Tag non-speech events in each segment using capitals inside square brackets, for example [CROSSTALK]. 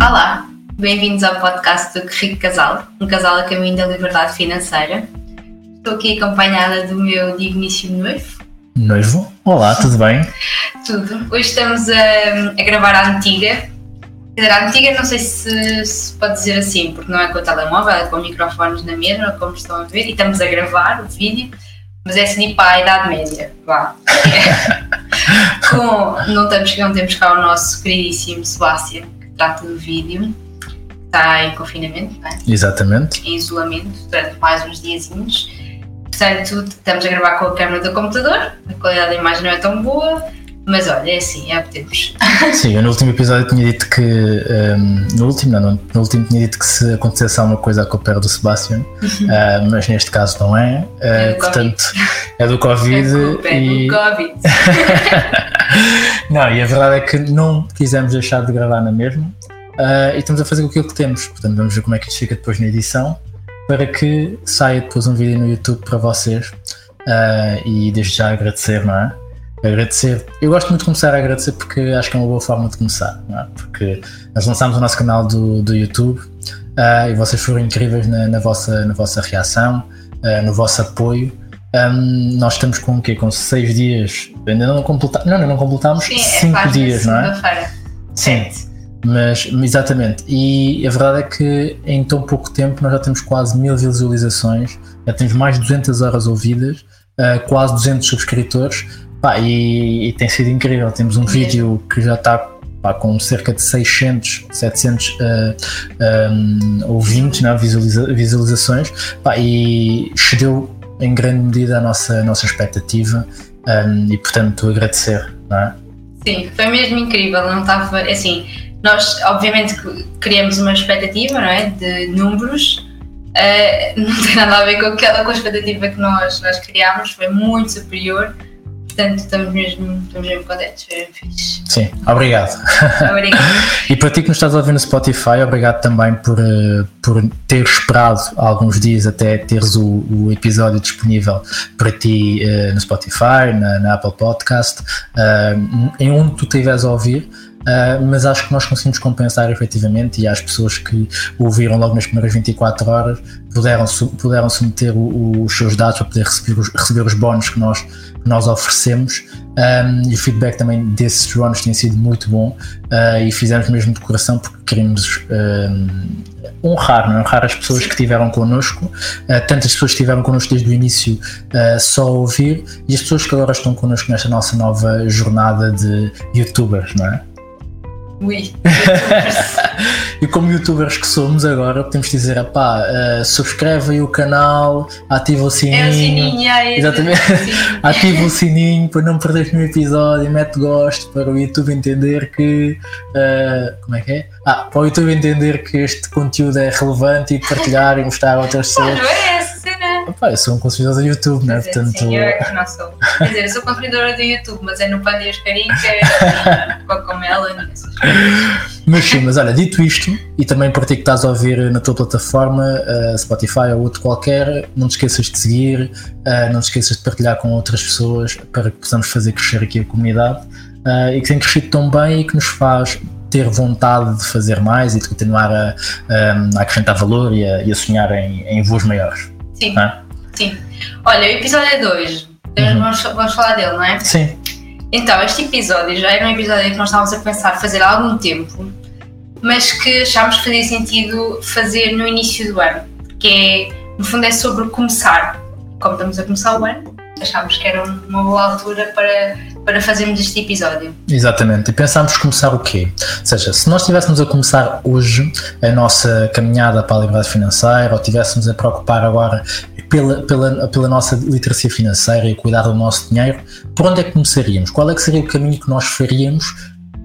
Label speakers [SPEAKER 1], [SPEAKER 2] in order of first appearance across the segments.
[SPEAKER 1] Olá, bem-vindos ao podcast do Rico Casal, um casal a caminho da liberdade financeira. Estou aqui acompanhada do meu digníssimo noivo.
[SPEAKER 2] Noivo? Olá, tudo bem?
[SPEAKER 1] Tudo. Hoje estamos a, a gravar a antiga. Quer dizer, a antiga não sei se, se pode dizer assim, porque não é com o telemóvel, é com microfones na mesma, como estão a ver, e estamos a gravar o vídeo, mas é assim para a Idade Média, vá. [LAUGHS] com, não, temos, não temos cá o nosso queridíssimo Sebastião, que trata do vídeo, está em confinamento, não é?
[SPEAKER 2] Exatamente.
[SPEAKER 1] em isolamento durante mais uns diazinhos. Portanto, estamos a gravar com a câmera do computador, a qualidade da imagem não é tão boa, mas olha, é assim, é o que temos. [LAUGHS]
[SPEAKER 2] Sim, eu no último episódio tinha dito que. ehm, no último, não, no último tinha dito que se acontecesse alguma coisa a culpa era do Sebastian, ah, mas neste caso não é. Ah,
[SPEAKER 1] É do
[SPEAKER 2] portanto, é do
[SPEAKER 1] É [LAUGHS]
[SPEAKER 2] Covid.
[SPEAKER 1] culpa, é
[SPEAKER 2] e...
[SPEAKER 1] do Covid. [LAUGHS]
[SPEAKER 2] não, e a verdade é que não quisemos deixar de gravar na mesma ah, e estamos a fazer aquilo que temos. Portanto, vamos ver como é que isto fica depois na edição para que saia depois um vídeo no YouTube para vocês. E desde já agradecer, não é? Agradecer. Eu gosto muito de começar a agradecer porque acho que é uma boa forma de começar, é? Porque nós lançámos o nosso canal do, do YouTube ah, e vocês foram incríveis na, na vossa, na vossa reação, ah, no vosso apoio. Ahm, nós estamos com o quê? Com seis dias. Ainda não completamos. Não, ainda não completámos
[SPEAKER 1] Sim, é
[SPEAKER 2] cinco
[SPEAKER 1] na
[SPEAKER 2] dias, não é? Sim.
[SPEAKER 1] Sete.
[SPEAKER 2] Mas, exatamente. E a verdade é que em tão pouco tempo nós já temos quase mil visualizações, já temos mais de 200 horas ouvidas, ah, quase 200 subscritores. Pá, e, e tem sido incrível. Temos um vídeo que já está pá, com cerca de 600, 700 ah, um, ouvintes, não é? Visualiza- visualizações, pá, e excedeu em grande medida a nossa, a nossa expectativa. um, e portanto agradecer, não é?
[SPEAKER 1] Sim, foi mesmo incrível, não estava, é assim, nós obviamente criamos uma expectativa, não é, de números, eh, [LAUGHS] não tem nada a ver com aquela com a expectativa que nós, nós criámos, foi muito superior, portanto estamos mesmo, estamos mesmo contentes, foi mesmo fixe.
[SPEAKER 2] Sim, obrigado.
[SPEAKER 1] Obrigada. [LAUGHS]
[SPEAKER 2] E para ti que nos estás a ouvir no Spotify, obrigado também por, eh, por ter esperado alguns dias até teres o, o episódio disponível para ti eh, no Spotify, na, na Apple Podcast, eh, em onde tu estiveres a ouvir. Uh, mas acho que nós conseguimos compensar efetivamente e às pessoas que ouviram logo nas primeiras 24 horas puderam, puderam submeter o- os seus dados para poder receber os, receber os bónus que nós, que nós oferecemos. Um, e o feedback também desses bónus tem sido muito bom. Uh, e fizemos mesmo de coração porque queremos um, honrar, não é? honrar as pessoas que estiveram connosco, uh, tantas pessoas que estiveram connosco desde o início uh, só a ouvir. E as pessoas que agora estão connosco nesta nossa nova jornada de youtubers, não é?
[SPEAKER 1] Ui, [LAUGHS]
[SPEAKER 2] E como youtubers que somos agora, podemos dizer, pá, subscreve aí o canal, ativa o sininho.
[SPEAKER 1] é o sininho, é esse,
[SPEAKER 2] Exatamente. [LAUGHS] Ativa o sininho para não perderes nenhum episódio, mete gosto para o YouTube entender que. ah, como é que é? Ah, para o YouTube entender que este conteúdo é relevante e partilhar e mostrar a outras pessoas.
[SPEAKER 1] não é
[SPEAKER 2] Pá, eu sou um consumidor do YouTube, né?
[SPEAKER 1] Dizer,
[SPEAKER 2] Portanto.
[SPEAKER 1] Sim, eu é que não sou. Quer dizer, eu sou consumidora do YouTube, mas é no Panda e os Carica, Cocomelon e essas coisas.
[SPEAKER 2] Mas sim, mas olha, dito isto, e também para ti que estás a ouvir na tua plataforma, ah, Spotify ou outro qualquer, não te esqueças de seguir, ah, não te esqueças de partilhar com outras pessoas para que possamos fazer crescer aqui a comunidade ah, e que tem crescido tão bem e que nos faz ter vontade de fazer mais e de continuar a, a acrescentar valor e a, e a sonhar em, em voos maiores.
[SPEAKER 1] Sim,
[SPEAKER 2] Ah.
[SPEAKER 1] sim. Olha, o episódio 2,
[SPEAKER 2] Uhum.
[SPEAKER 1] vamos, vamos falar dele, não é?
[SPEAKER 2] Sim,
[SPEAKER 1] Então, este episódio já era um episódio que nós estávamos a pensar fazer há algum tempo, mas que achámos que fazia sentido fazer no início do ano, que é, no fundo, é sobre começar. Como estamos a começar o ano, achámos que era uma boa altura para, para fazermos este episódio.
[SPEAKER 2] Exatamente, e pensámos começar o quê? Ou seja, se nós estivéssemos a começar hoje a nossa caminhada para a liberdade financeira, ou estivéssemos a preocupar agora pela, pela, pela nossa literacia financeira e cuidar do nosso dinheiro, por onde é que começaríamos? Qual é que seria o caminho que nós faríamos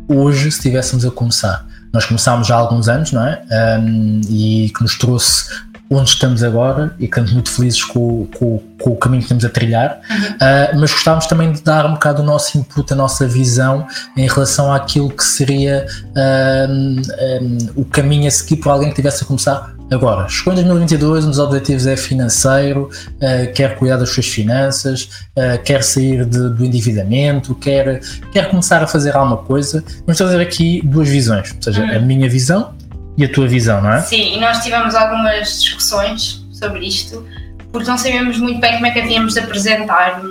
[SPEAKER 2] hoje se estivéssemos a começar? Nós começámos já há alguns anos, não é? Um, e que nos trouxe onde estamos agora e estamos muito felizes com, com, com o caminho que estamos a trilhar, uh, mas gostávamos também de dar um bocado o nosso input, a nossa visão em relação àquilo que seria um, um, o caminho a seguir por alguém que estivesse a começar agora. Chegou em 2022, um dos objetivos é financeiro, uh, quer cuidar das suas finanças, uh, quer sair de, do endividamento, quer, quer começar a fazer alguma coisa. Vamos trazer aqui duas visões, ou seja, a minha visão e a tua visão, não é?
[SPEAKER 1] Sim, e nós tivemos algumas discussões sobre isto, porque não sabíamos muito bem como é que havíamos de apresentar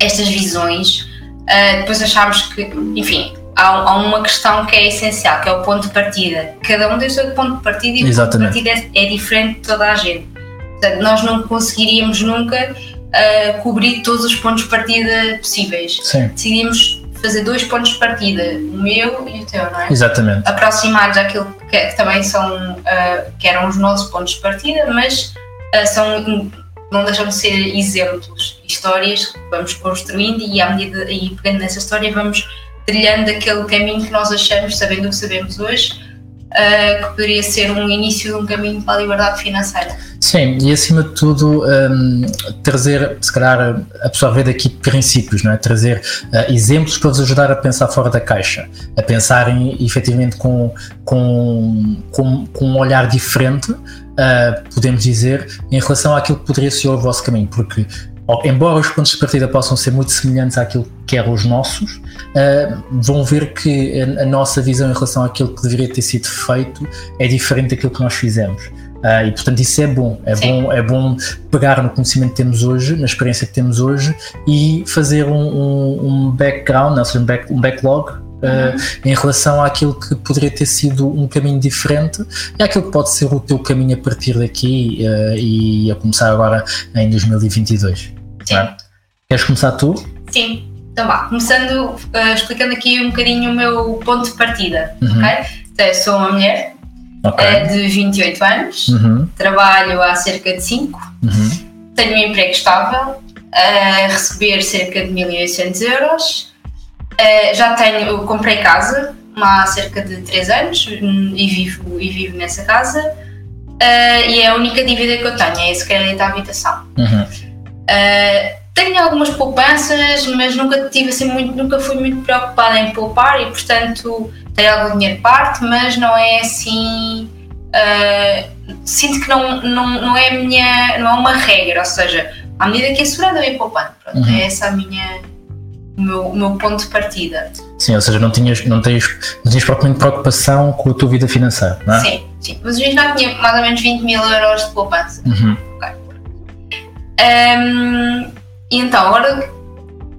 [SPEAKER 1] estas visões. Uh, depois achámos que, enfim, há, há, uma questão que é essencial, que é o ponto de partida. Cada um tem o seu ponto de partida e
[SPEAKER 2] Exatamente.
[SPEAKER 1] o ponto de partida é, é, diferente de toda a gente. Portanto, nós não conseguiríamos nunca uh, cobrir todos os pontos de partida possíveis.
[SPEAKER 2] Sim.
[SPEAKER 1] Decidimos fazer dois pontos de partida, o meu e o teu, não é?
[SPEAKER 2] Exatamente.
[SPEAKER 1] Aproximados àquilo que, que também são, uh, que eram os nossos pontos de partida, mas uh, são, não deixam de ser exemplos, histórias que vamos construindo e à medida, e pegando nessa história vamos trilhando aquele caminho que nós achamos, sabendo o que sabemos hoje, uh, que poderia ser um início de um caminho para a liberdade financeira.
[SPEAKER 2] Sim, e acima de tudo um, trazer, se calhar, absorver daqui princípios, não é? trazer uh, exemplos para vos ajudar a pensar fora da caixa, a pensarem efetivamente com, com, com, com um olhar diferente, uh, podemos dizer, em relação àquilo que poderia ser o vosso caminho, porque embora os pontos de partida possam ser muito semelhantes àquilo que eram os nossos, uh, vão ver que a, a, nossa visão em relação àquilo que deveria ter sido feito é diferente daquilo que nós fizemos. Uh, e portanto isso é bom. É bom, é bom pegar no conhecimento que temos hoje, na experiência que temos hoje e fazer um, um, um background, ou seja, um, back, um backlog Uh, em relação àquilo que poderia ter sido um caminho diferente e àquilo que pode ser o teu caminho a partir daqui uh, e a começar agora em 2022.
[SPEAKER 1] Sim. É?
[SPEAKER 2] Queres começar tu?
[SPEAKER 1] Sim, então vá. Começando, uh, explicando aqui um bocadinho o meu ponto de partida. Uhum. Okay? Então, sou uma mulher okay. uh, de 28 anos, uhum. trabalho há cerca de 5, uhum. tenho um emprego estável, a receber cerca de 1800 euros. Já tenho, comprei casa há cerca de 3 anos hum, e vivo, e vivo nessa casa. E é a única dívida que eu tenho, é esse crédito à habitação.
[SPEAKER 2] Uhum.
[SPEAKER 1] Uh, tenho algumas poupanças, mas nunca tive assim muito, nunca fui muito preocupada em poupar e portanto tenho algum dinheiro parte, mas não é assim. Uh, sinto que não, não, não é minha, não é uma regra, ou seja, à medida que é segurada eu ir poupando. Pronto, uhum. É essa a minha, o meu, o meu ponto de partida.
[SPEAKER 2] Sim, ou seja, não tinhas, não tens, não propriamente preocupação com a tua vida financeira, não é?
[SPEAKER 1] Sim, sim. Mas eu já tinha mais ou menos 20 mil euros de poupança.
[SPEAKER 2] Uhum.
[SPEAKER 1] Um, e então, agora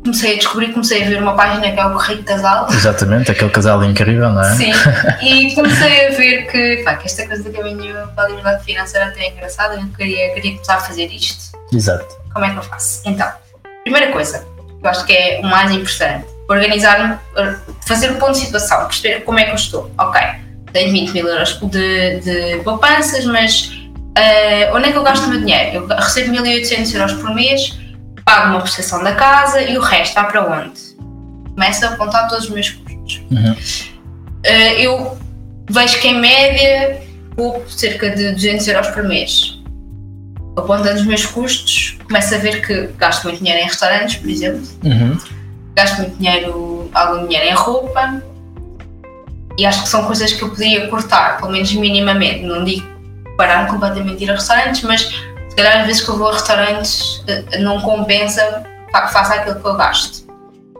[SPEAKER 1] comecei a descobrir, comecei a ver uma página que é o Correio Casal.
[SPEAKER 2] Exatamente, aquele casal incrível, não é?
[SPEAKER 1] Sim, [LAUGHS] e comecei a ver que, pá, que esta coisa do caminho para a liberdade financeira até é engraçada, eu queria, queria começar a fazer isto.
[SPEAKER 2] Exato.
[SPEAKER 1] Como é que eu faço? Então, primeira coisa, eu acho que é o mais importante, organizar-me, fazer um ponto de situação, perceber como é que eu estou. Ok, tenho 20 mil euros de, de poupanças, mas Uh, onde é que eu gasto o meu dinheiro? Eu recebo 1800 euros por mês, pago uma prestação da casa e o resto vai para onde? Começo a apontar todos os meus custos.
[SPEAKER 2] Uhum.
[SPEAKER 1] Uh, eu vejo que em média poupo cerca de 200 euros por mês. Apontando os meus custos, começo a ver que gasto muito dinheiro em restaurantes, por exemplo.
[SPEAKER 2] Uhum.
[SPEAKER 1] Gasto muito dinheiro, algum dinheiro em roupa. E acho que são coisas que eu podia cortar, pelo menos minimamente. Não digo parar completamente de ir a restaurantes, mas se calhar às vezes que eu vou a restaurantes eh, não compensa faça aquilo que eu gasto.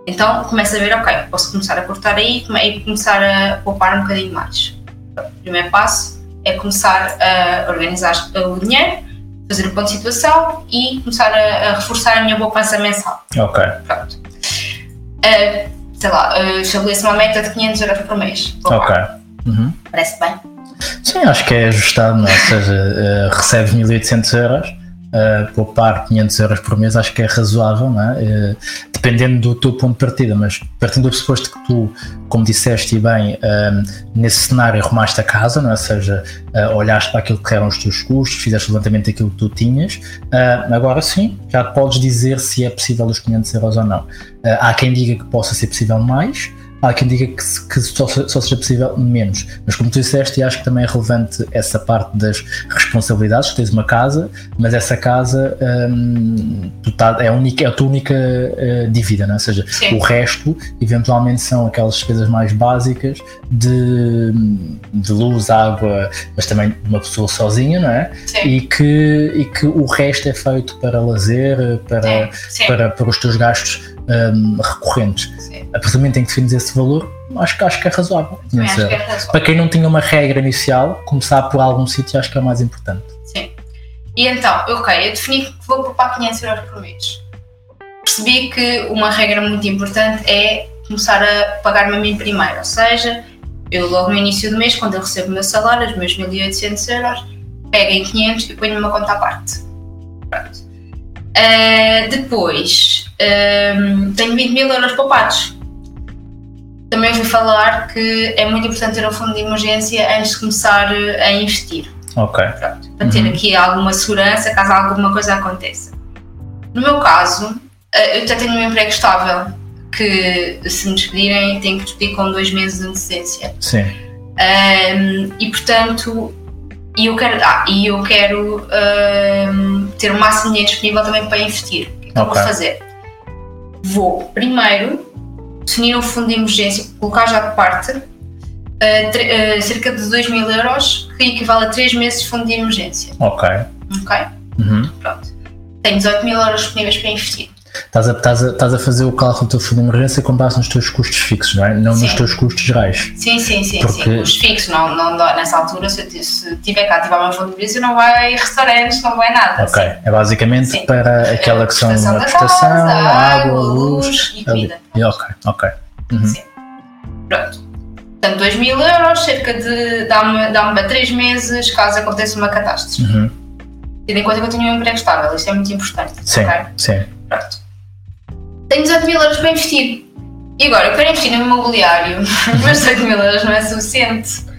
[SPEAKER 1] Então começo a ver, ok, posso começar a cortar aí e começar a poupar um bocadinho mais. O primeiro passo é começar a organizar o dinheiro, fazer o ponto de situação e começar a, a reforçar a minha poupança mensal.
[SPEAKER 2] Ok.
[SPEAKER 1] Pronto. Uh, sei lá, uh, estabeleço uma meta de 500 euros por mês.
[SPEAKER 2] Ok. Uhum.
[SPEAKER 1] Parece bem?
[SPEAKER 2] Sim, acho que é ajustado, não é? ou seja, uh, recebes 1800 euros, uh, poupar 500 euros por mês acho que é razoável, não é? Uh, dependendo do teu ponto de partida, mas partindo do pressuposto que tu, como disseste e bem, uh, nesse cenário arrumaste a casa, não é? ou seja, uh, olhaste para aquilo que eram os teus custos, fizeste o levantamento daquilo que tu tinhas, agora sim, já podes dizer se é possível os 500 euros ou não. há quem diga que possa ser possível mais, há quem diga que, que só, só, seja possível menos. Mas como tu disseste, e acho que também é relevante essa parte das responsabilidades. Tens uma casa, mas essa casa hum, tá, é, a única, é a tua única uh, dívida, não é? ou seja, Sim. o resto eventualmente são aquelas despesas mais básicas de, de luz, água, mas também de uma pessoa sozinha, não é?
[SPEAKER 1] Sim.
[SPEAKER 2] E que, e que o resto é feito para lazer, para, Para, para os teus gastos um, recorrentes.
[SPEAKER 1] Sim.
[SPEAKER 2] A partir do momento em que defines esse valor, acho, que- acho que é razoável.
[SPEAKER 1] Acho que é razoável.
[SPEAKER 2] Para quem não tinha uma regra inicial, começar por algum sítio acho que é o mais importante.
[SPEAKER 1] Sim. E então, ok, eu defini que vou poupar 500 euros por mês. Percebi que uma regra muito importante é começar a pagar-me a mim primeiro. Ou seja, eu logo no início do mês, quando eu recebo o meu salário, os meus 1800 euros, pego em 500 e ponho numa conta à parte. Pronto. Ah, depois, ahm, tenho 20 mil euros poupados. Também ouvi falar que é muito importante ter um fundo de emergência antes de começar eh, a investir
[SPEAKER 2] Ok.
[SPEAKER 1] pronto, para ter aqui alguma segurança caso alguma coisa aconteça. No meu caso, eh, eu já tenho um emprego estável que se me despedirem tenho que despedir com dois meses de antecedência.
[SPEAKER 2] Sim.
[SPEAKER 1] Ahm, e portanto, e eu quero, ah, e eu quero ahm, ter o máximo de dinheiro disponível também para investir. O que é que eu
[SPEAKER 2] Ok.
[SPEAKER 1] vou fazer? Vou primeiro definir um fundo de emergência, colocar já de parte tre- ah, cerca de 2 mil euros, que equivale a 3 meses de fundo de emergência.
[SPEAKER 2] Ok.
[SPEAKER 1] Ok?
[SPEAKER 2] Uhum.
[SPEAKER 1] Pronto. Tenho 18 mil euros disponíveis para investir.
[SPEAKER 2] Estás, a, estás, a, estás a fazer o cálculo do teu fundo de emergência com base nos teus custos fixos, não é? Não nos
[SPEAKER 1] Sim.
[SPEAKER 2] teus custos gerais.
[SPEAKER 1] Sim, sim, sim,
[SPEAKER 2] Porque-
[SPEAKER 1] sim. Os fixos, não, não nessa altura, se se tiver cá ativar o meu fundo de emergência, não vai restaurantes, não vai nada.
[SPEAKER 2] Ok. É basicamente
[SPEAKER 1] Sim.
[SPEAKER 2] para aquela que são a prestação,
[SPEAKER 1] casa,
[SPEAKER 2] água, luz.
[SPEAKER 1] luz e comida.
[SPEAKER 2] Ok, ok. Uhum.
[SPEAKER 1] Sim. Pronto. Portanto, 2 mil euros, cerca de. dá-me dá para 3 meses caso aconteça uma catástrofe.
[SPEAKER 2] Uhum.
[SPEAKER 1] Tendo em conta que eu tenho um emprego estável, isto é muito importante.
[SPEAKER 2] Sim,
[SPEAKER 1] ok?
[SPEAKER 2] sim.
[SPEAKER 1] Pronto. Tenho 18 mil euros para investir. E agora, eu quero investir no imobiliário, [LAUGHS] mas 18 mil euros não é suficiente.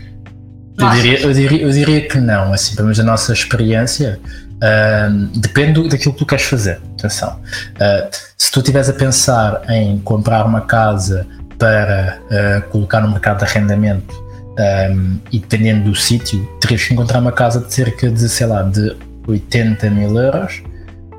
[SPEAKER 2] Eu diria, eu, diria, eu diria que não, assim, pelo menos da nossa experiência, ahm, depende daquilo que tu queres fazer. Atenção. Ah, se tu estiveres a pensar em comprar uma casa para ah, colocar no mercado de arrendamento ahm, e dependendo do sítio, terias que encontrar uma casa de cerca de, sei lá, de 80 mil euros.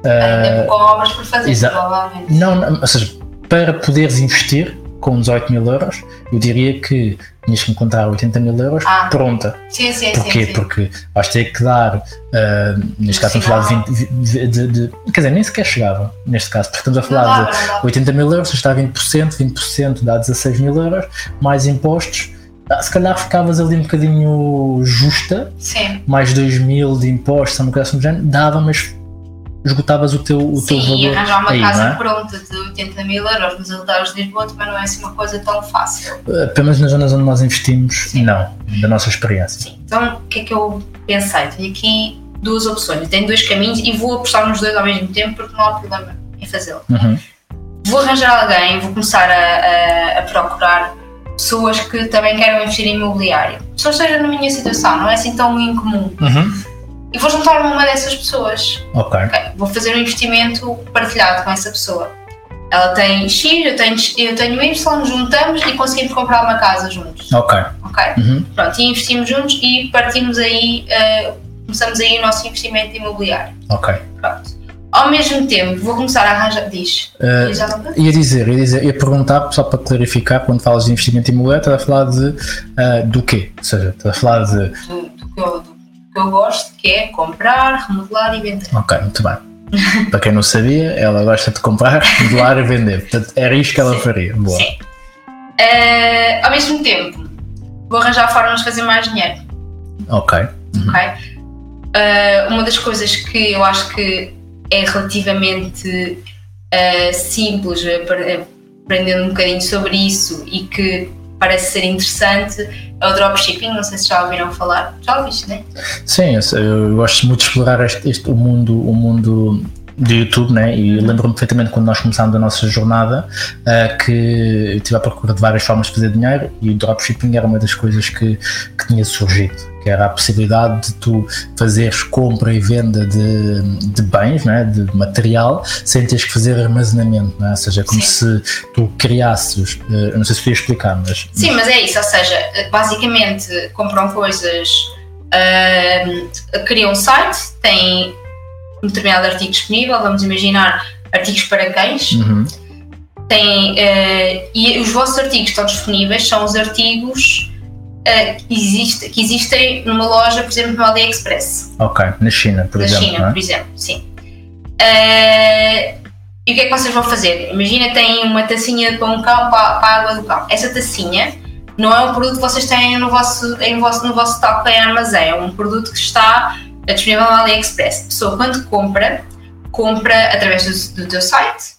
[SPEAKER 1] Ainda com obras por fazer, provavelmente.
[SPEAKER 2] Não, não, ou seja, para poderes investir com 18 mil euros, eu diria que tinhas que encontrar 80 mil euros
[SPEAKER 1] Ah.
[SPEAKER 2] pronta.
[SPEAKER 1] Sim, sim,
[SPEAKER 2] Porquê?
[SPEAKER 1] sim.
[SPEAKER 2] Porque vais ter que dar, ah, neste caso estamos a falar de, 20, de, de- de- Quer dizer, nem sequer chegava, neste caso, porque estamos a
[SPEAKER 1] Não
[SPEAKER 2] falar
[SPEAKER 1] dá,
[SPEAKER 2] de
[SPEAKER 1] não dá.
[SPEAKER 2] 80 mil euros, está a 20%, 20% dá 16 mil euros, mais impostos. Ah, se calhar ficavas ali um bocadinho justa,
[SPEAKER 1] Sim,
[SPEAKER 2] mais 2 mil de impostos, uma coisa assim do género, dava, mas esgotavas o teu, o teu
[SPEAKER 1] sim, e
[SPEAKER 2] valor.
[SPEAKER 1] arranjar uma
[SPEAKER 2] aí,
[SPEAKER 1] casa
[SPEAKER 2] é?
[SPEAKER 1] pronta de 80 mil euros nos altares de Lisboa também não é assim uma coisa tão fácil.
[SPEAKER 2] Pelo menos nas zonas onde nós investimos,
[SPEAKER 1] Sim.
[SPEAKER 2] não, da nossa experiência.
[SPEAKER 1] Sim, então o que é que eu pensei? Tenho aqui duas opções, tenho dois caminhos e vou apostar nos dois ao mesmo tempo porque não há problema em fazê-lo.
[SPEAKER 2] Uhum.
[SPEAKER 1] Vou arranjar alguém, vou começar a, a- a procurar pessoas que também queiram investir em imobiliário. Pessoas que estejam na minha situação, não é assim tão incomum.
[SPEAKER 2] Uhum.
[SPEAKER 1] E vou juntar-me a uma dessas pessoas.
[SPEAKER 2] Ok,
[SPEAKER 1] Ok, Vou fazer um investimento partilhado com essa pessoa. Ela tem X, eu tenho, eu tenho Y, juntamos e conseguimos comprar uma casa juntos.
[SPEAKER 2] ok.
[SPEAKER 1] Ok?
[SPEAKER 2] Uhum.
[SPEAKER 1] Pronto, e investimos juntos e partimos aí, eh, começamos aí o nosso investimento imobiliário.
[SPEAKER 2] Ok.
[SPEAKER 1] Pronto. Ao mesmo tempo, vou começar a arranjar. Diz.
[SPEAKER 2] Uh,
[SPEAKER 1] Diz já não
[SPEAKER 2] Ia dizer, ia dizer, ia perguntar, só para clarificar, quando falas de investimento imobiliário, estás a falar de uh, do quê? Ou seja, estás a falar de.
[SPEAKER 1] do, do do que eu gosto, que é comprar, remodelar e vender.
[SPEAKER 2] Ok, muito bem. para quem não sabia, ela gosta de comprar, doar e vender. Portanto, era isto que ela
[SPEAKER 1] Sim.
[SPEAKER 2] faria. Boa.
[SPEAKER 1] Sim. Eh, ao mesmo tempo, vou arranjar formas de fazer mais dinheiro.
[SPEAKER 2] Ok.
[SPEAKER 1] ok? Eh, uma das coisas que eu acho que é relativamente eh, simples, apre- aprendendo um bocadinho sobre isso e que parece ser interessante, é o dropshipping. Não sei se já ouviram falar. Já ouviste, né?
[SPEAKER 2] Sim, eu, eu gosto muito de explorar este, este- o mundo, o mundo do YouTube, né? E lembro-me perfeitamente quando nós começámos a nossa jornada ah, que eu estive à procura de várias formas de fazer dinheiro e o dropshipping era uma das coisas que, que tinha surgido, que era a possibilidade de tu fazeres compra e venda de, de bens, né? de material, sem teres que fazer armazenamento, né? ou seja, como
[SPEAKER 1] Sim.
[SPEAKER 2] se tu criasses, eu não sei se podia explicar, mas
[SPEAKER 1] Sim, mas é isso, ou seja, basicamente compram coisas, ahm, criam um site, têm um determinado artigo disponível, vamos imaginar artigos para cães,
[SPEAKER 2] Uhum.
[SPEAKER 1] têm, eh, e os vossos artigos estão disponíveis são os artigos eh, que, existe- que existem numa loja, por exemplo, no AliExpress,
[SPEAKER 2] ok, na China, por
[SPEAKER 1] da
[SPEAKER 2] exemplo.
[SPEAKER 1] China,
[SPEAKER 2] não é?
[SPEAKER 1] por exemplo, sim. Eh, E o que é que vocês vão fazer? Imagina tem uma tacinha para um cão, para, para a água do cão. Essa tacinha não é um produto que vocês têm no vosso, em vosso, no vosso estoque em armazém, é um produto que está disponível no AliExpress. A pessoa quando compra, compra através do, do teu site,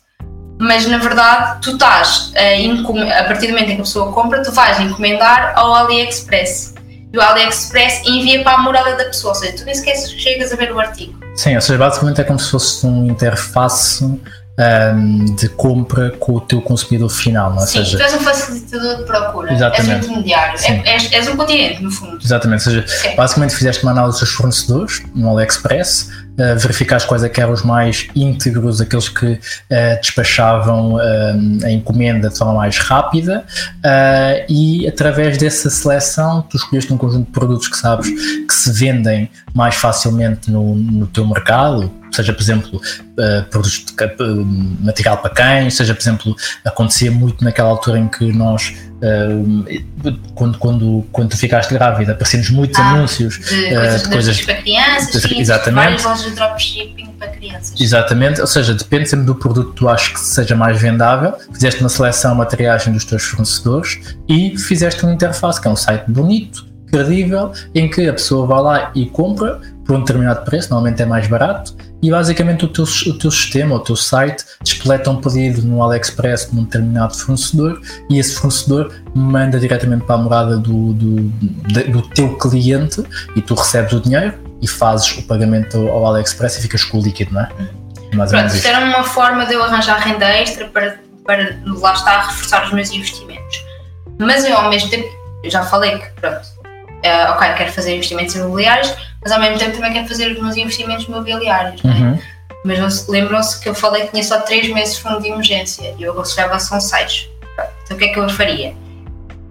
[SPEAKER 1] mas na verdade tu estás a, a partir do momento em que a pessoa compra, tu vais encomendar ao AliExpress. E o AliExpress envia para a morada da pessoa, ou seja, tu nem sequer chegas a ver o artigo.
[SPEAKER 2] Sim, ou seja, basicamente é como se fosse um interface um, de compra com o teu consumidor final, não é?
[SPEAKER 1] Sim, seja, tu és um facilitador de procura,
[SPEAKER 2] exatamente.
[SPEAKER 1] és um intermediário, é, és, és, um continente, no fundo.
[SPEAKER 2] Exatamente, ou seja, Sim. basicamente fizeste uma análise dos fornecedores no AliExpress, verificaste quais é que eram os mais íntegros, aqueles que uh, despachavam uh, a encomenda de forma mais rápida uh, e através dessa seleção tu escolheste um conjunto de produtos que sabes que se vendem mais facilmente no, no teu mercado, seja por exemplo uh, produtos de, material para cães, seja por exemplo acontecia muito naquela altura em que nós uh, quando, quando, quando tu ficaste grávida apareciam-nos muitos
[SPEAKER 1] ah,
[SPEAKER 2] anúncios
[SPEAKER 1] de coisas, de coisas para crianças, de,
[SPEAKER 2] exatamente.
[SPEAKER 1] várias lojas de dropshipping para crianças.
[SPEAKER 2] Exatamente, ou seja, depende sempre do produto que tu achas que seja mais vendável, fizeste uma seleção, uma triagem dos teus fornecedores e fizeste uma interface que é um site bonito, credível, em que a pessoa vai lá e compra por um determinado preço, normalmente é mais barato, e basicamente o teu, o teu sistema, o teu site, despleta um pedido no AliExpress num determinado fornecedor e esse fornecedor manda diretamente para a morada do, do, do teu cliente e tu recebes o dinheiro e fazes o pagamento ao AliExpress e ficas com o líquido, não é?
[SPEAKER 1] Mais Pronto, isto era uma forma de eu arranjar renda extra para, para lá estar reforçar os meus investimentos. Mas eu ao mesmo tempo, já falei que pronto, uh, ok, quero fazer investimentos imobiliários, mas ao mesmo tempo também quero fazer os meus investimentos imobiliários. É? Uhum. Mas lembram-se que eu falei que tinha só 3 meses de fundo de emergência e eu aconselhava são 6. Então o que é que eu faria?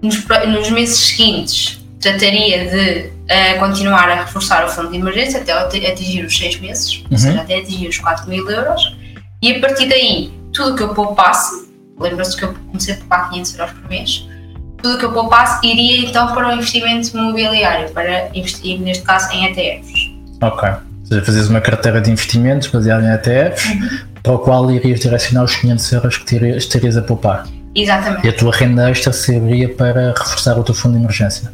[SPEAKER 1] Nos, nos meses seguintes, trataria de uh, continuar a reforçar o fundo de emergência até atingir os 6 meses, uhum. ou seja, até atingir os 4 mil euros, e a partir daí, tudo o que eu poupasse, lembram-se que eu comecei a poupar 500 euros por mês, tudo o que eu poupasse iria então para o investimento imobiliário, para investir, neste caso, em ETFs.
[SPEAKER 2] Ok. Ou seja, fazes uma carteira de investimentos baseada em ETFs, uhum. para o qual irias direcionar os 500 euros que terias, terias a poupar.
[SPEAKER 1] Exatamente.
[SPEAKER 2] E a tua renda extra serviria para reforçar o teu fundo de emergência?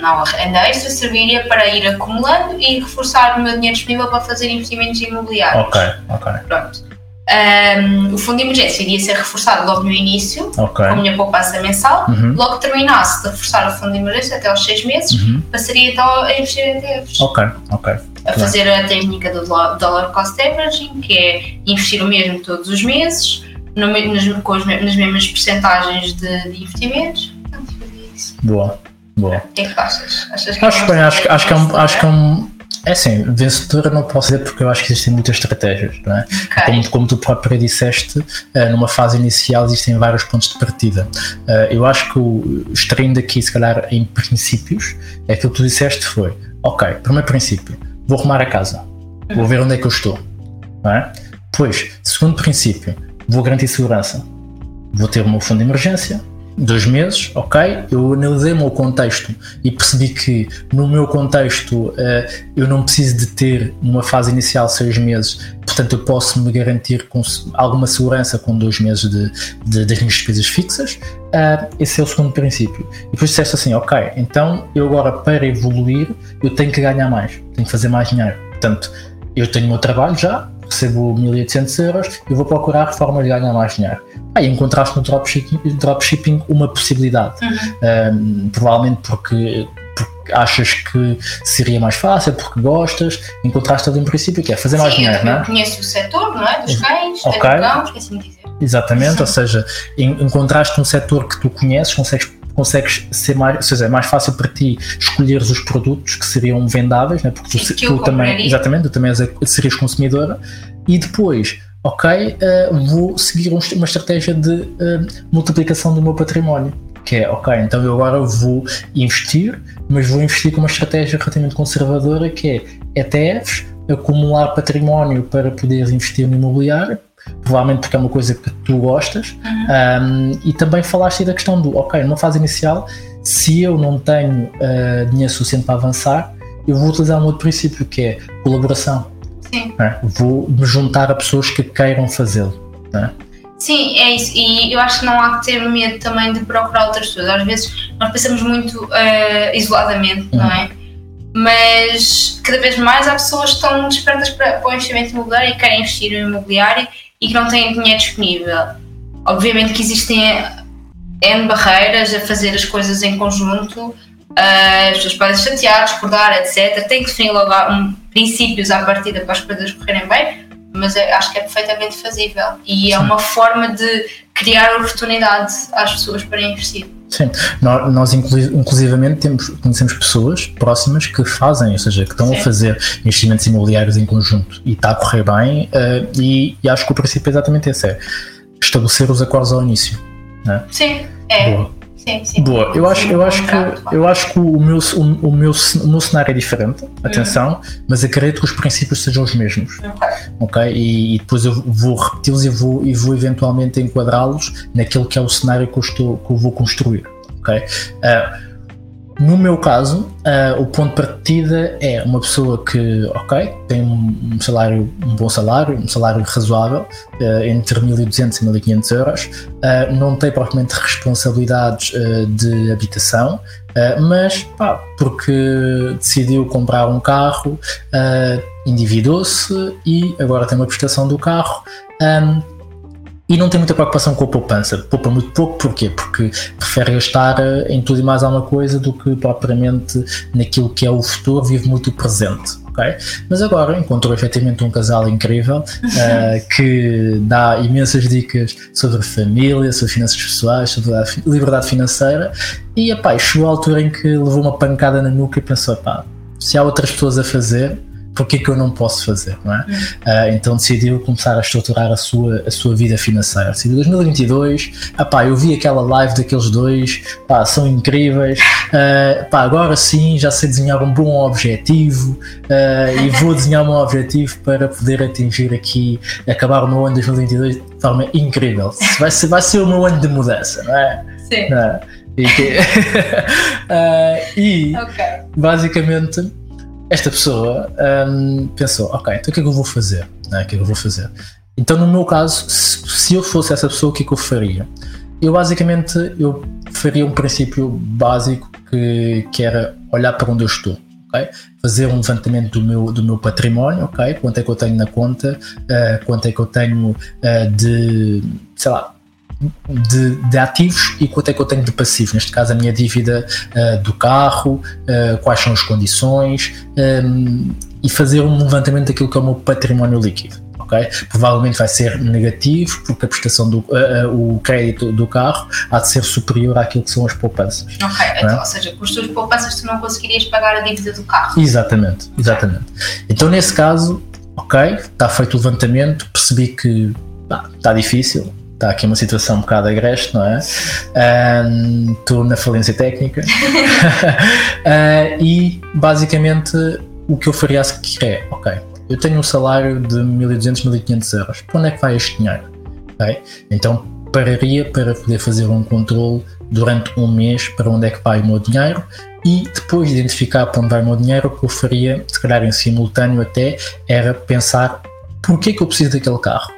[SPEAKER 1] Não, a renda extra serviria para ir acumulando e reforçar o meu dinheiro disponível para fazer investimentos imobiliários.
[SPEAKER 2] Ok, ok.
[SPEAKER 1] Pronto. Um, o fundo de emergência iria ser reforçado logo no início, okay. com a minha poupança mensal. Uhum. Logo que terminasse de reforçar o fundo de emergência até aos 6 meses, uhum. passaria então a investir em ETFs.
[SPEAKER 2] Ok, ok.
[SPEAKER 1] A fazer a técnica do dollar cost averaging, que é investir o mesmo todos os meses, no, nas, com as, nas mesmas percentagens de, de investimentos. Portanto, isso.
[SPEAKER 2] Boa, boa.
[SPEAKER 1] O que é que achas? achas
[SPEAKER 2] que acho, é bem, acho, acho, que é um, acho que é um é assim, vencedora não posso dizer porque eu acho que existem muitas estratégias, não é? Okay. Como, como tu próprio disseste, uh, numa fase inicial existem vários pontos de partida. Uh, eu acho que extraindo aqui, se calhar, em princípios, é aquilo que tu disseste foi, ok, primeiro princípio, vou arrumar a casa, vou ver onde é que eu estou, não é? Depois, segundo princípio, vou garantir segurança, vou ter o meu fundo de emergência, dois meses, ok, eu analisei o meu contexto e percebi que no meu contexto uh, eu não preciso de ter numa fase inicial seis meses, portanto eu posso me garantir com alguma segurança com dois meses de, de das minhas despesas fixas. Uh, esse é o segundo princípio. E depois disseste assim, ok, então eu agora para evoluir eu tenho que ganhar mais, tenho que fazer mais dinheiro. Portanto, eu tenho o meu trabalho já, recebo 1800 euros e vou procurar formas de ganhar mais dinheiro. Aí encontraste no dropshipping, dropshipping uma possibilidade, uhum. um, provavelmente porque, porque, achas que seria mais fácil, porque gostas, encontraste ali um princípio que é fazer
[SPEAKER 1] Sim,
[SPEAKER 2] mais dinheiro, não
[SPEAKER 1] é? conheço o setor, não é? Dos cães,
[SPEAKER 2] okay.
[SPEAKER 1] cão, esqueci-me de dizer.
[SPEAKER 2] Exatamente, Sim. ou seja, encontraste um setor que tu conheces, consegues consegues ser mais, ou seja, é mais fácil para ti escolheres os produtos que seriam vendáveis, né? porque tu, tu também, exatamente, tu também serias consumidora, e depois, ok, uh, vou seguir um, uma estratégia de uh, multiplicação do meu património. Que é, ok, então eu agora vou investir, mas vou investir com uma estratégia relativamente conservadora que é ETFs, acumular património para poderes investir no imobiliário provavelmente porque é uma coisa que tu gostas, uhum. um, e também falaste aí da questão do, ok, numa fase inicial, se eu não tenho uh, dinheiro suficiente para avançar, eu vou utilizar um outro princípio que é colaboração.
[SPEAKER 1] Sim.
[SPEAKER 2] É? Vou me juntar a pessoas que queiram fazê-lo. Né?
[SPEAKER 1] Sim, é isso. E eu acho que não há que ter medo também de procurar outras pessoas. Às vezes nós pensamos muito uh, isoladamente, uhum. não é? Mas cada vez mais há pessoas que estão despertas para, para o investimento imobiliário e querem investir no imobiliário e que não têm dinheiro disponível. Obviamente que existem N barreiras a fazer as coisas em conjunto, uh, as pessoas podem chatear, discordar, etc. Tem que definir logo um, princípios à partida para as coisas correrem bem, mas acho que é perfeitamente fazível e é uma forma de criar oportunidade às pessoas para investir.
[SPEAKER 2] Sim, nós, inclusivamente temos, conhecemos pessoas próximas que fazem, ou seja, que estão Sim. a fazer investimentos imobiliários em conjunto e está a correr bem uh, e, e, acho que o princípio é exatamente esse, é estabelecer os acordos ao início. Né?
[SPEAKER 1] Sim, é. Boa. Sim.
[SPEAKER 2] Boa, eu acho, eu acho que, eu acho que o, meu, o, o, meu, o meu cenário é diferente, atenção, uhum. mas acredito que os princípios sejam os mesmos. Ok. okay? E, e depois eu vou repeti-los e vou, e vou eventualmente enquadrá-los naquele que é o cenário que eu, estou, que eu vou construir. ok Uh, no meu caso, uh, o ponto de partida é uma pessoa que, ok, tem um, salário, um bom salário, um salário razoável, uh, entre 1.200 e 1.500 euros, uh, não tem propriamente responsabilidades de habitação, mas pá, porque decidiu comprar um carro, endividou-se e agora tem uma prestação do carro. Um, e não tem muita preocupação com a poupança. Poupa muito pouco, porquê? Porque prefere gastar eh, em tudo e mais alguma coisa do que propriamente naquilo que é o futuro, vive muito o presente. Okay? Mas agora encontrou efetivamente um casal incrível uh, que dá imensas dicas sobre família, sobre finanças pessoais, sobre liberdade financeira e epá, chegou a altura em que levou uma pancada na nuca e pensou: epá, se há outras pessoas a fazer, porque que eu não posso fazer, não é? Uh, então decidiu começar a estruturar a sua, a sua vida financeira. Em 2022, apá, eu vi aquela live daqueles dois, pá, são incríveis, uh, pá, agora sim já sei desenhar um bom objetivo uh, e vou desenhar um objetivo para poder atingir aqui, acabar o meu ano de 2022 de forma incrível. Vai ser, vai ser o meu ano de mudança, não é?
[SPEAKER 1] Sim. Não é?
[SPEAKER 2] E, que, [LAUGHS] e okay. basicamente esta pessoa um, pensou, ok, então o que é que eu vou fazer? Né? O que é que eu vou fazer? Então, no meu caso, se, eu fosse essa pessoa, o que é que eu faria? Eu basicamente eu faria um princípio básico que, que era olhar para onde eu estou. Fazer um levantamento do meu, do meu património, ok? Quanto é que eu tenho na conta, uh, quanto é que eu tenho uh, de, sei lá, de, de, ativos e quanto é que eu tenho de passivos. Neste caso, a minha dívida uh, do carro, uh, quais são as condições um, ehm, e fazer um levantamento daquilo que é o meu património líquido. Okay? Provavelmente vai ser negativo porque a prestação do uh, o crédito do carro há de ser superior àquilo que são as poupanças.
[SPEAKER 1] Ok, é? então, ou seja, com as tuas poupanças tu não conseguirias pagar a dívida do carro.
[SPEAKER 2] Exatamente, exatamente. Então nesse caso, ok, está feito o levantamento, percebi que está difícil, está aqui uma situação um bocado agreste, não é? Estou um, na falência técnica uh, [LAUGHS] e basicamente o que eu faria a seguir é: ok, eu tenho um salário de 1200, 1500 euros, para onde é que vai este dinheiro? Okay? Então pararia para poder fazer um controle durante um mês para onde é que vai o meu dinheiro e depois de identificar para onde vai o meu dinheiro, o que eu faria, se calhar em simultâneo até, era pensar porquê que eu preciso daquele carro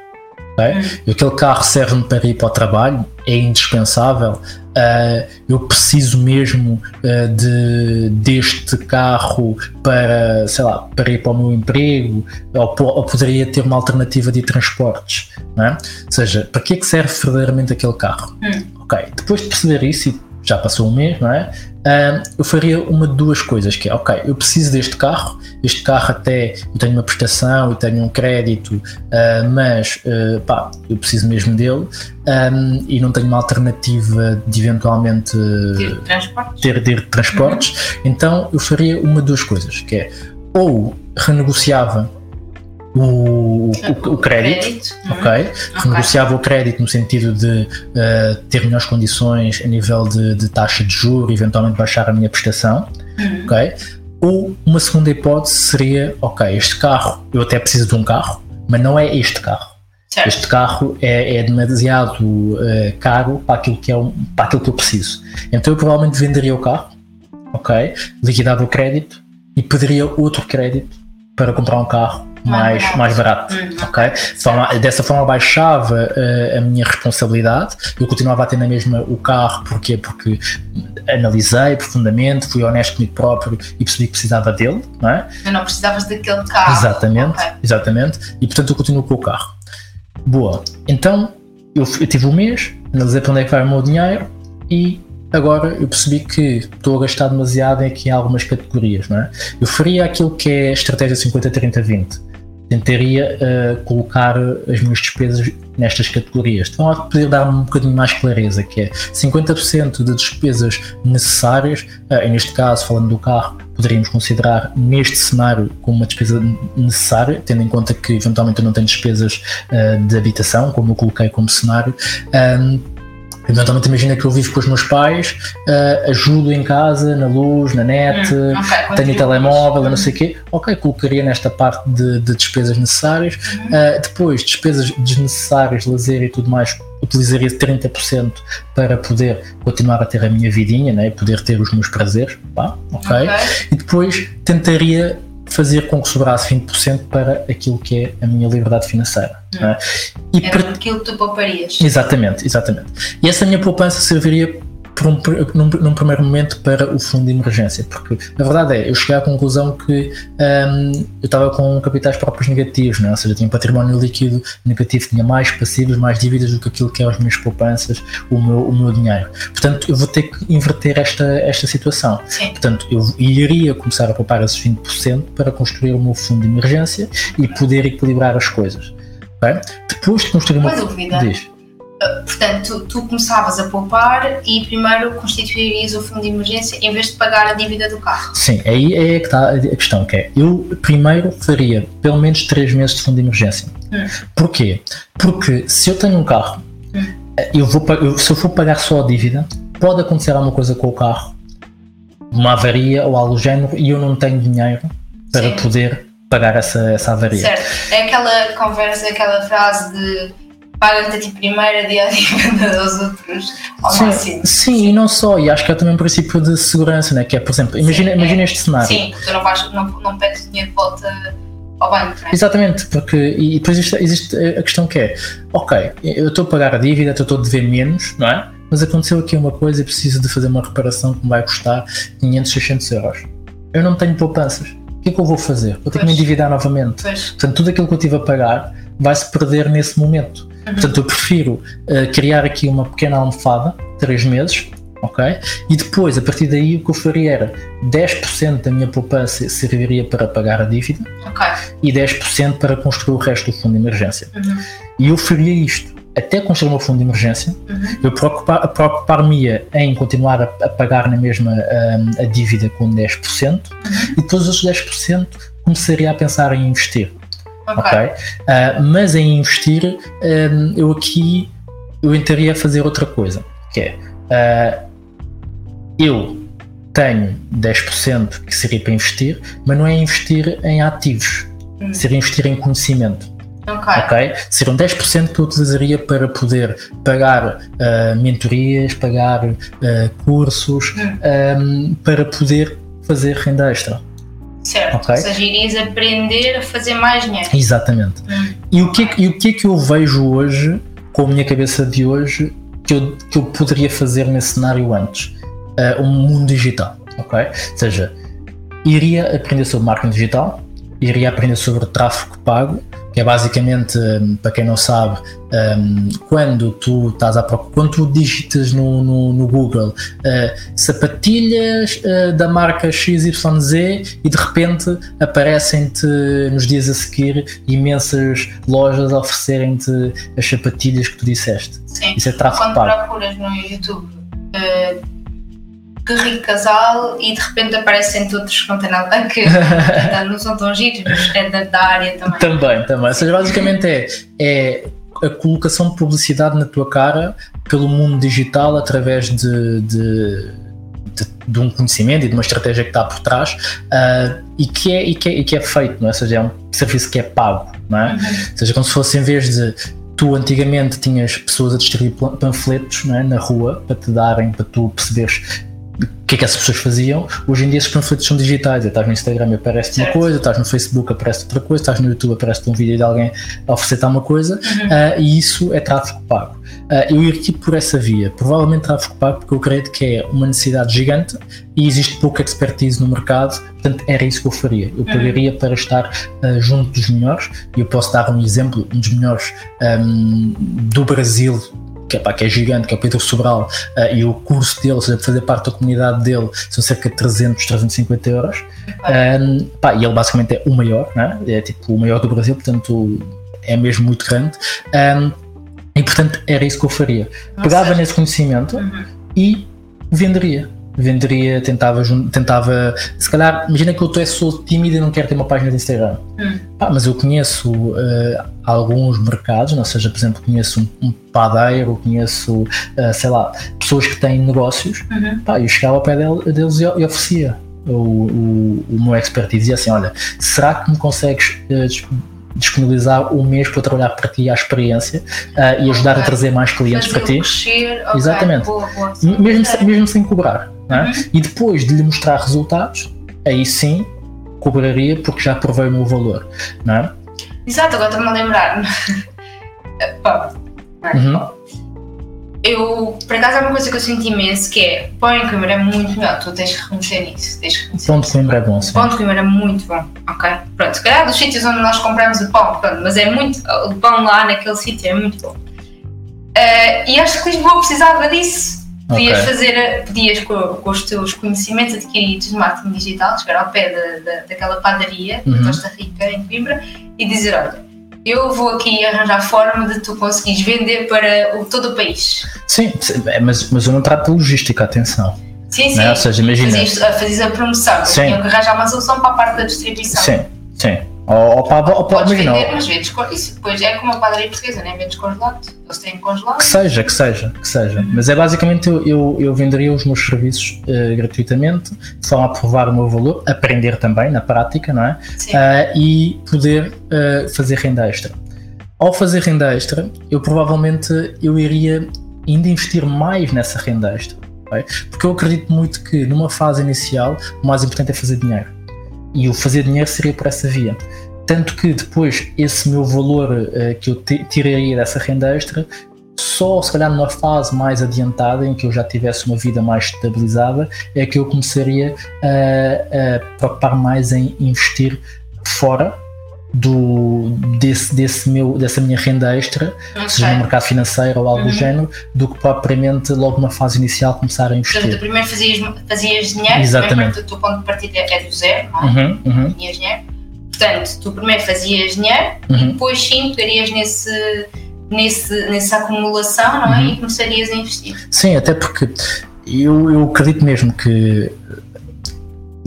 [SPEAKER 2] Okay? E aquele carro serve-me para ir para o trabalho, é indispensável. Uh, eu preciso mesmo uh, de, deste carro para, sei lá, para ir para o meu emprego, ou, ou poderia ter uma alternativa de transportes. Não é? Ou seja, para que é que serve verdadeiramente aquele carro? Hum. Ok, depois de perceber isso, e já passou um mês, não é? Uh, eu faria uma de duas coisas, que é, ok, eu preciso deste carro, este carro até eu tenho uma prestação, eu tenho um crédito, uh, mas uh, pá, eu preciso mesmo dele um, e não tenho uma alternativa de eventualmente
[SPEAKER 1] ter transportes,
[SPEAKER 2] ter, ter transportes. Uhum. então eu faria uma de duas coisas, que é ou renegociava o, o, o crédito, crédito. Uhum. ok? Renegociava o crédito no sentido de uh, ter melhores condições a nível de, de, taxa de juro, eventualmente baixar a minha prestação, uhum. ok? Ou uma segunda hipótese seria, ok, este carro, eu até preciso de um carro, mas não é este carro. Certo. Este carro é, é demasiado uh, caro para aquilo, que é um, para aquilo que eu preciso. Então eu provavelmente venderia o carro, ok? Liquidava o crédito e pediria outro crédito para comprar um carro mais,
[SPEAKER 1] Mais
[SPEAKER 2] mais barato.
[SPEAKER 1] Hum,
[SPEAKER 2] ok? Forma- dessa forma baixava eh, a minha responsabilidade. Eu continuava a ter na mesma o carro, porquê? Porque analisei profundamente, fui honesto comigo próprio e percebi que precisava dele, não é?
[SPEAKER 1] Eu não precisavas daquele carro.
[SPEAKER 2] Exatamente,
[SPEAKER 1] Ok.
[SPEAKER 2] exatamente. E portanto eu continuo com o carro. Boa. Então eu, eu tive um mês, analisei para onde é que vai o meu dinheiro e agora eu percebi que estou a gastar demasiado aqui em algumas categorias, não é? Eu faria aquilo que é a estratégia 50-30-20. Tentaria eh, colocar as minhas despesas nestas categorias. Então, eu poder dar um bocadinho mais clareza, que é 50% de despesas necessárias, eh, e neste caso, falando do carro, poderíamos considerar neste cenário como uma despesa necessária, tendo em conta que eventualmente eu não tenho despesas eh, de habitação, como eu coloquei como cenário. Eventualmente imagina que eu vivo com os meus pais, eh, ajudo em casa, na luz, na net,
[SPEAKER 1] Hum, ok,
[SPEAKER 2] tenho telemóvel, eu não sei o quê, ok, colocaria nesta parte de, de despesas necessárias.
[SPEAKER 1] Uhum.
[SPEAKER 2] Uh, depois, despesas desnecessárias, lazer e tudo mais, utilizaria 30% para poder continuar a ter a minha vidinha, né? poder ter os meus prazeres. Pá, ok.
[SPEAKER 1] Ok.
[SPEAKER 2] E depois tentaria fazer com que sobrasse 20% para aquilo que é a minha liberdade financeira.
[SPEAKER 1] Hum.
[SPEAKER 2] né? E
[SPEAKER 1] Era
[SPEAKER 2] para
[SPEAKER 1] aquilo que tu pouparias.
[SPEAKER 2] Exatamente, exatamente. E essa minha poupança serviria por um num, num primeiro momento para o fundo de emergência, porque a verdade é, eu cheguei à conclusão que hum, eu estava com capitais próprios negativos, né? ou seja, tinha um património líquido negativo, tinha mais passivos, mais dívidas do que aquilo que é as minhas poupanças, o meu, o meu dinheiro. Portanto, eu vou ter que inverter esta, esta situação.
[SPEAKER 1] Sim.
[SPEAKER 2] Portanto, eu iria começar a poupar esses 20% para construir o meu fundo de emergência e poder equilibrar as coisas. Depois de construir
[SPEAKER 1] Uma.
[SPEAKER 2] Diz.
[SPEAKER 1] Portanto, tu, tu começavas a poupar e primeiro constituirias o fundo de emergência em vez de pagar a dívida do carro.
[SPEAKER 2] Sim, aí é que está a questão, que é, eu primeiro faria pelo menos 3 meses de fundo de emergência.
[SPEAKER 1] Hum.
[SPEAKER 2] Porquê? Porque se eu tenho um carro,
[SPEAKER 1] Hum.
[SPEAKER 2] eu vou, eu- se eu for pagar só a dívida, pode acontecer alguma coisa com o carro, uma avaria ou algo do género, e eu não tenho dinheiro para
[SPEAKER 1] Sim.
[SPEAKER 2] poder pagar essa, essa avaria.
[SPEAKER 1] Certo. É aquela conversa, aquela frase de paga-te a ti primeiro, dia a dívida [LAUGHS] dos outros ao
[SPEAKER 2] Sim,
[SPEAKER 1] máximo.
[SPEAKER 2] sim, e não só, e acho que há também um princípio de segurança, né? que é, por exemplo, imagina,
[SPEAKER 1] Sim,
[SPEAKER 2] imagina
[SPEAKER 1] é.
[SPEAKER 2] este cenário.
[SPEAKER 1] Sim, tu não, vais, não, não pedes dinheiro de volta ao banco, não é?
[SPEAKER 2] Exatamente, porque e depois existe, existe a questão que é, ok, eu estou a pagar a dívida, estou a dever menos, não é? Mas aconteceu aqui uma coisa e preciso de fazer uma reparação que me vai custar 500, 600 euros. Eu não tenho poupanças. O que é que eu vou fazer? Vou ter que me
[SPEAKER 1] Pois.
[SPEAKER 2] endividar novamente.
[SPEAKER 1] Pois.
[SPEAKER 2] Portanto, tudo aquilo que eu tive a pagar vai-se perder nesse momento.
[SPEAKER 1] Uhum.
[SPEAKER 2] Portanto, eu prefiro eh, criar aqui uma pequena almofada, 3 meses, ok? E depois, a partir daí, o que eu faria era 10% da minha poupança serviria para pagar a dívida
[SPEAKER 1] Ok.
[SPEAKER 2] e 10% para construir o resto do fundo de emergência.
[SPEAKER 1] Uhum.
[SPEAKER 2] E eu faria isto até construir o meu fundo de emergência.
[SPEAKER 1] Uhum.
[SPEAKER 2] Eu preocupar- preocupar-me-ia em continuar a, a pagar na mesma hum, a dívida com 10% e depois os outros 10% começaria a pensar em investir.
[SPEAKER 1] Ok.
[SPEAKER 2] Ah, mas em investir, hum, eu aqui eu entraria a fazer outra coisa, que é ah, eu tenho 10% que seria para investir, mas não é investir em ativos,
[SPEAKER 1] Hum.
[SPEAKER 2] seria investir em conhecimento.
[SPEAKER 1] Ok.
[SPEAKER 2] ok? Seriam 10% que eu utilizaria para poder pagar ah, mentorias, pagar ah, cursos,
[SPEAKER 1] Hum.
[SPEAKER 2] ahm, para poder fazer renda extra.
[SPEAKER 1] Certo.
[SPEAKER 2] Ok.
[SPEAKER 1] Ou seja, irias aprender a fazer mais dinheiro.
[SPEAKER 2] Exatamente.
[SPEAKER 1] Hum.
[SPEAKER 2] E o que, é que, e o que é que eu vejo hoje, com a minha cabeça de hoje, que eu, que eu poderia fazer nesse cenário antes? Ah, um mundo digital, ok? Ou seja, iria aprender sobre marketing digital, iria aprender sobre tráfego pago, que é basicamente, hum, para quem não sabe, hum, quando tu estás a procura, quando tu digitas no, no, no Google ah, sapatilhas ah, da marca XYZ e de repente aparecem-te nos dias a seguir imensas lojas a oferecerem-te as sapatilhas que tu disseste.
[SPEAKER 1] Sim.
[SPEAKER 2] Isso é tráfego
[SPEAKER 1] Quando
[SPEAKER 2] pago.
[SPEAKER 1] procuras no YouTube eh, que rico casal e de repente aparecem todos que não têm nada a ver, que [LAUGHS] portanto, não são tão giros, mas é da, da área também.
[SPEAKER 2] Também, também. Ou seja, basicamente é, é a colocação de publicidade na tua cara pelo mundo digital através de, de, de, de um conhecimento e de uma estratégia que está por trás ah, e, que é, e, que é, e que é feito, não é? Ou seja, é um serviço que é pago, não é?
[SPEAKER 1] Uhum.
[SPEAKER 2] Ou seja, como se fosse em vez de tu antigamente tinhas pessoas a distribuir pan- panfletos é, na rua para te darem, para tu perceberes o que é que essas pessoas faziam? Hoje em dia esses panfletos são digitais. Estás no Instagram e aparece uma coisa, estás no Facebook aparece outra coisa, estás no YouTube aparece um vídeo de alguém a oferecer uma coisa uhum. uh, e isso é tráfego pago. Uh, eu iria por essa via, provavelmente tráfego pago, porque eu creio que é uma necessidade gigante e existe pouca expertise no mercado, portanto era isso que eu faria. Eu uhum. pagaria para estar uh, junto dos melhores e eu posso dar um exemplo, um dos melhores um, do Brasil que é, pá, que é gigante, que é o Pedro Sobral, uh, e o curso dele, ou seja, fazer parte da comunidade dele, são cerca de 300, 350 euros. Um, pá, e ele basicamente é o maior, né? é tipo o maior do Brasil, portanto é mesmo muito grande. Um, e portanto era isso que eu faria. Pegava nesse conhecimento uhum. e venderia venderia, tentava, tentava, se calhar, imagina que eu tô, sou tímido e não quero ter uma página de Instagram. Hum. Ah, mas eu conheço uh, alguns mercados, ou seja, por exemplo, conheço um, um padeiro, conheço, uh, sei lá, pessoas que têm negócios, uhum. pá, eu chegava ao pé deles e, e oferecia o, o, o meu expertise e dizia assim, olha, será que me consegues uh, disponibilizar um mês para trabalhar para ti a experiência uh, e ajudar okay. a trazer mais clientes Fazer para ti.
[SPEAKER 1] Crescer. Okay.
[SPEAKER 2] Exatamente. Boa, boa. Mesmo, mesmo sem cobrar. É? Uhum. E depois de lhe mostrar resultados, aí sim cobraria porque já provei o meu valor. Não é?
[SPEAKER 1] Exato, agora estou-me a lembrar. [LAUGHS] uhum. Eu, por acaso, há uma coisa que eu sinto imenso que é pão em Coimbra é muito melhor, tu tens que reconhecer nisso. Tens que reconhecer
[SPEAKER 2] pão de Coimbra é bom, sim.
[SPEAKER 1] Pão de Coimbra é muito bom, ok? Pronto, se calhar dos sítios onde nós compramos o pão, pronto, mas é muito. O pão lá naquele sítio é muito bom. Uh, e acho que Lisboa precisava disso Podias okay. fazer, podias com, com, os teus conhecimentos adquiridos de marketing digital, chegar ao pé da, da, daquela padaria uhum. Costa Rica, em Coimbra, e dizer: Olha, eu vou aqui arranjar forma de tu conseguires vender para o, todo o país.
[SPEAKER 2] Sim, é, mas, mas eu não trato de logística, atenção.
[SPEAKER 1] Sim, sim.
[SPEAKER 2] Ou seja, imagina.
[SPEAKER 1] Fazias, a promoção, tinham que arranjar uma solução para a parte da distribuição.
[SPEAKER 2] Sim, sim. Ou, ou para, ou para
[SPEAKER 1] Podes vender, mas vendes, isso depois é como a padaria portuguesa, nem vendes congelado, eles têm congelado.
[SPEAKER 2] Que seja, que seja, que seja. Uhum. Mas é basicamente eu, eu, eu venderia os meus serviços uh, gratuitamente, de forma a provar o meu valor, aprender também na prática, não é? Uh, e poder uh, fazer renda extra. Ao fazer renda extra, eu provavelmente eu iria ainda investir mais nessa renda extra. Okay? Porque eu acredito muito que numa fase inicial o mais importante é fazer dinheiro e o fazer dinheiro seria por essa via. Tanto que depois esse meu valor uh, que eu tiraria dessa renda extra, só se calhar numa fase mais adiantada, em que eu já tivesse uma vida mais estabilizada, é que eu começaria a preocupar mais em investir fora do, desse, desse meu, dessa minha renda extra, okay. seja no mercado financeiro ou algo uhum. do género, do que propriamente logo na fase inicial começar a investir.
[SPEAKER 1] Portanto, primeiro fazias, fazias dinheiro,
[SPEAKER 2] Exatamente.
[SPEAKER 1] o teu ponto de partida é do zero, não é? Uhum, uhum. dinheiro. Portanto, tu primeiro fazias dinheiro e uhum. depois sim pegarias nesse, nesse, nessa acumulação não é? Uhum. e começarias a investir.
[SPEAKER 2] Sim, até porque eu, eu acredito mesmo que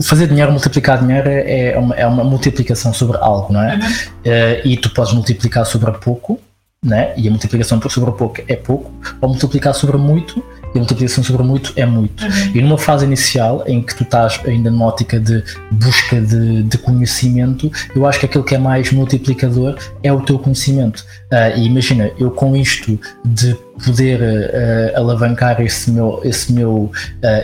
[SPEAKER 2] fazer dinheiro, multiplicar dinheiro é, é uma, é uma multiplicação sobre algo, não é? Uhum. Uh, e tu podes multiplicar sobre pouco, né? e a multiplicação sobre pouco é pouco, ou multiplicar sobre muito e a multiplicação sobre muito é muito. Uhum. E numa fase inicial, em que tu estás ainda numa ótica de busca de, de, conhecimento, eu acho que aquilo que é mais multiplicador é o teu conhecimento. Uh, e imagina, eu com isto de poder uh, alavancar esse meu, esse, meu, uh,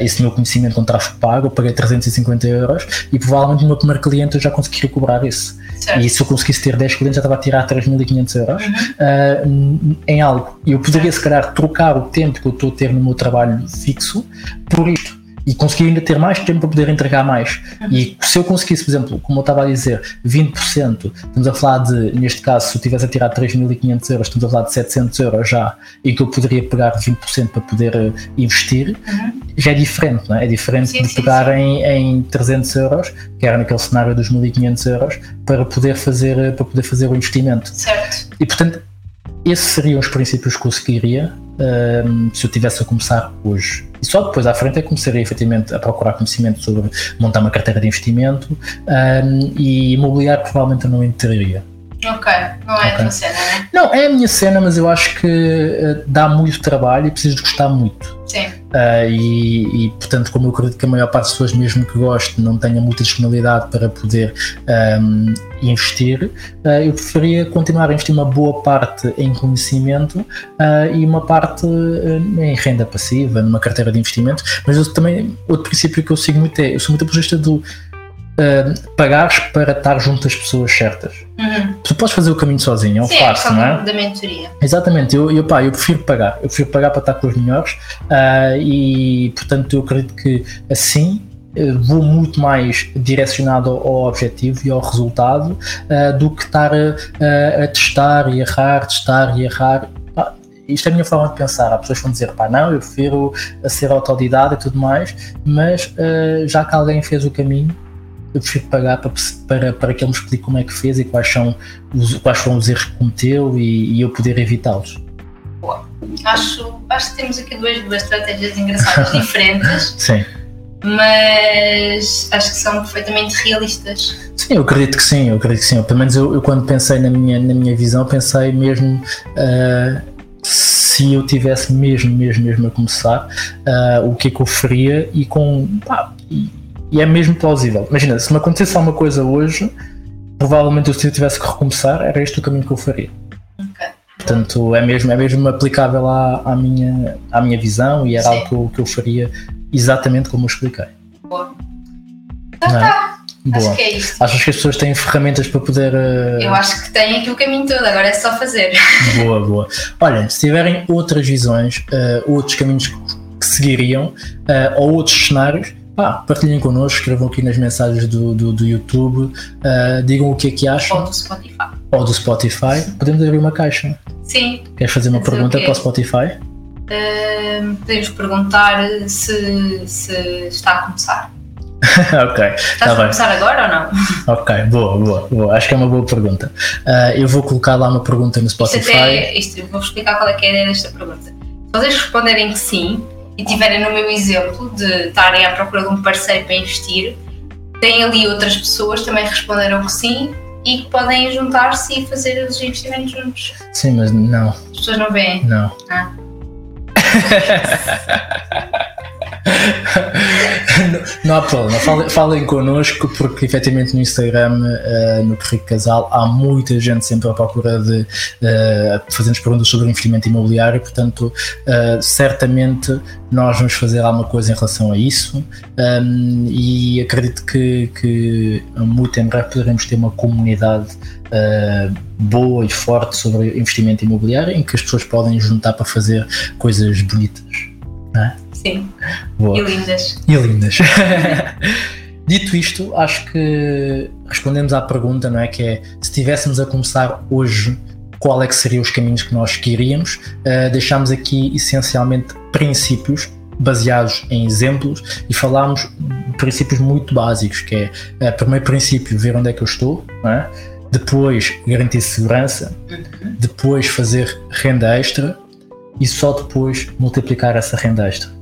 [SPEAKER 2] esse meu conhecimento com tráfego pago, eu paguei 350 euros e provavelmente no meu primeiro cliente eu já consegui cobrar isso. Certo. E se eu conseguisse ter 10 clientes, já estava a tirar 3.500 euros uhum. uh, em algo. E eu poderia, se calhar, trocar o tempo que eu estou a ter no meu trabalho fixo por isto e conseguir ainda ter mais tempo para poder entregar mais. Uhum. E se eu conseguisse, por exemplo, como eu estava a dizer, 20%, estamos a falar de, neste caso, se eu tivesse a tirar 3.500 euros, estamos a falar de 700 euros já, e que eu poderia pegar 20% para poder uh, investir, uhum. já é diferente, não é? É diferente sim, de pegar sim, sim. Em, em 300 euros, que era naquele cenário dos 1.500 euros, para poder fazer, eh, para poder fazer o investimento.
[SPEAKER 1] Certo.
[SPEAKER 2] E portanto, esses seriam os princípios que eu seguiria um, se eu tivesse a começar hoje. E só depois à frente é que começaria efetivamente a procurar conhecimento sobre montar uma carteira de investimento um, e imobiliário provavelmente eu não entraria.
[SPEAKER 1] Ok, não é okay. a tua cena, né?
[SPEAKER 2] Não, é a minha cena, mas eu acho que uh, dá muito trabalho e preciso de gostar muito.
[SPEAKER 1] Sim.
[SPEAKER 2] Uh, e, e, portanto, como eu acredito que a maior parte das pessoas, mesmo que goste, não tenha muita disponibilidade para poder um, investir, uh, eu preferia continuar a investir uma boa parte em conhecimento e uma parte em renda passiva, numa carteira de investimento. Mas eu também, outro princípio que eu sigo muito é, eu sou muito apologista do uh, pagares para estar junto às pessoas certas.
[SPEAKER 1] Uhum.
[SPEAKER 2] Tu podes fazer o caminho sozinho, é um
[SPEAKER 1] Sim,
[SPEAKER 2] fácil, não
[SPEAKER 1] é? da mentoria.
[SPEAKER 2] Exatamente, eu, eu, pá, eu prefiro pagar, eu prefiro pagar para estar com os melhores uh, e portanto eu acredito que assim eh, vou muito mais direcionado ao objetivo e ao resultado uh, do que estar a, a, testar e errar, testar e errar. isto é a minha forma de pensar. Há pessoas que vão dizer, pá, não, eu prefiro ser autodidata e tudo mais, mas uh, já que alguém fez o caminho, eu prefiro pagar para, para, para que ele me explique como é que fez e quais, são os, quais foram os erros que cometeu e, e eu poder evitá-los.
[SPEAKER 1] Acho, acho que temos aqui duas, duas estratégias engraçadas [LAUGHS] diferentes.
[SPEAKER 2] Sim.
[SPEAKER 1] Mas acho que são perfeitamente realistas.
[SPEAKER 2] Sim, eu acredito que sim, eu acredito que sim. Pelo menos eu, eu quando pensei na minha, na minha visão, pensei mesmo uh, se eu tivesse mesmo, mesmo, mesmo a começar, uh, o que é que eu faria e com. Pá, e, e é mesmo plausível. Imagina, se me acontecesse alguma coisa hoje, provavelmente se eu tivesse que recomeçar, era este o caminho que eu faria.
[SPEAKER 1] Okay.
[SPEAKER 2] Portanto, é mesmo, é mesmo aplicável à, à, minha, à minha visão e era Sim. algo que eu, que eu faria exatamente como eu expliquei.
[SPEAKER 1] Boa. Então é? tá. Boa. Acho que é isto.
[SPEAKER 2] Achas que as pessoas têm ferramentas para poder. Uh...
[SPEAKER 1] Eu acho que têm aqui o caminho todo, agora é só fazer. [LAUGHS]
[SPEAKER 2] Boa, boa. Olha, se tiverem outras visões, uh, outros caminhos que seguiriam, uh, ou outros cenários, pá, partilhem connosco, escrevam aqui nas mensagens do, do, do YouTube, uh, digam o que é que acham.
[SPEAKER 1] Ou do Spotify.
[SPEAKER 2] Ou do Spotify. Podemos abrir uma caixa.
[SPEAKER 1] Sim.
[SPEAKER 2] Queres fazer uma pergunta para o Spotify?
[SPEAKER 1] Uh, podemos perguntar se, se está a começar. [LAUGHS]
[SPEAKER 2] ok.
[SPEAKER 1] Estás tá a começar agora ou não?
[SPEAKER 2] Ok, boa, boa, boa. Acho que é uma boa pergunta. Uh, eu vou colocar lá uma pergunta no Spotify. Isto
[SPEAKER 1] até, isto, vou explicar qual é, é a ideia desta pergunta. Se vocês responderem que sim, e tiverem no meu exemplo de estarem à procura de um parceiro para investir, tem ali outras pessoas também responderam que sim e que podem juntar-se e fazer os investimentos juntos.
[SPEAKER 2] Sim, mas não.
[SPEAKER 1] As pessoas não veem?
[SPEAKER 2] Não.
[SPEAKER 1] Ah. [LAUGHS]
[SPEAKER 2] não, há problema, falem, falem connosco porque efetivamente no Instagram, uh, no Rico Casal, há muita gente sempre à procura de uh, fazer-nos perguntas sobre investimento imobiliário, portanto, uh, certamente nós vamos fazer alguma coisa em relação a isso um, e acredito que, que muito em breve poderemos ter uma comunidade Uh, boa e forte sobre investimento imobiliário em que as pessoas podem juntar para fazer coisas bonitas. Não é?
[SPEAKER 1] Sim. Boa. E lindas.
[SPEAKER 2] E lindas. [LAUGHS] Dito isto, acho que respondemos à pergunta, não é? Que é se estivéssemos a começar hoje, qual é que seriam os caminhos que nós queríamos? Uh, deixámos aqui essencialmente princípios baseados em exemplos e falámos de princípios muito básicos, que é uh, primeiro princípio, ver onde é que eu estou, é? depois garantir segurança, uhum. depois fazer renda extra e só depois multiplicar essa renda extra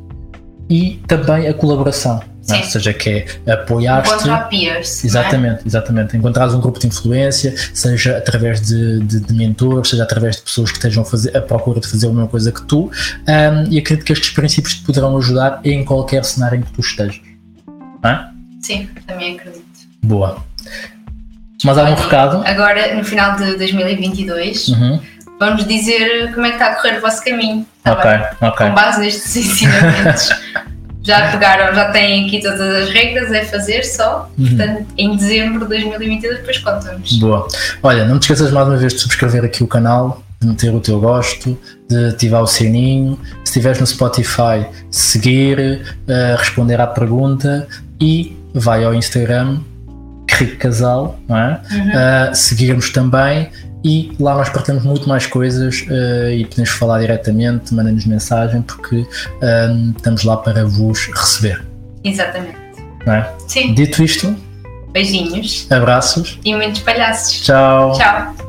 [SPEAKER 2] e também a colaboração. É? Ou seja, que é apoiar-te.
[SPEAKER 1] Encontrar peers.
[SPEAKER 2] É? Exatamente, é? exatamente. Encontrares um grupo de influência, seja através de, de, de, mentores, seja através de pessoas que estejam a, fazer, a procura de fazer a mesma coisa que tu. Um, e acredito que estes princípios te poderão ajudar em qualquer cenário em que tu estejas.
[SPEAKER 1] É? Sim, também acredito.
[SPEAKER 2] Boa. Mais algum recado?
[SPEAKER 1] Agora, no final de 2022.
[SPEAKER 2] Uhum
[SPEAKER 1] vamos dizer como é que está a correr o vosso caminho.
[SPEAKER 2] Tá ok, ok.
[SPEAKER 1] Com base nestes [LAUGHS] ensinamentos. já pegaram, já têm aqui todas as regras, é fazer só. Uhum. Portanto, em dezembro de 2022, depois contamos.
[SPEAKER 2] Boa. Olha, não te esqueças mais uma vez de subscrever aqui o canal, de meter o teu gosto, de ativar o sininho. Se estiveres no Spotify, seguir, uh, responder à pergunta e vai ao Instagram, Rico Casal, não é? Uhum. Uh, seguirmos também e lá nós partilhamos muito mais coisas uh, e podemos falar diretamente, mandando-nos mensagem, porque uh, estamos lá para vos receber.
[SPEAKER 1] Exatamente.
[SPEAKER 2] É?
[SPEAKER 1] Sim.
[SPEAKER 2] Dito isto,
[SPEAKER 1] beijinhos,
[SPEAKER 2] abraços
[SPEAKER 1] e muitos palhaços.
[SPEAKER 2] Tchau.
[SPEAKER 1] Tchau.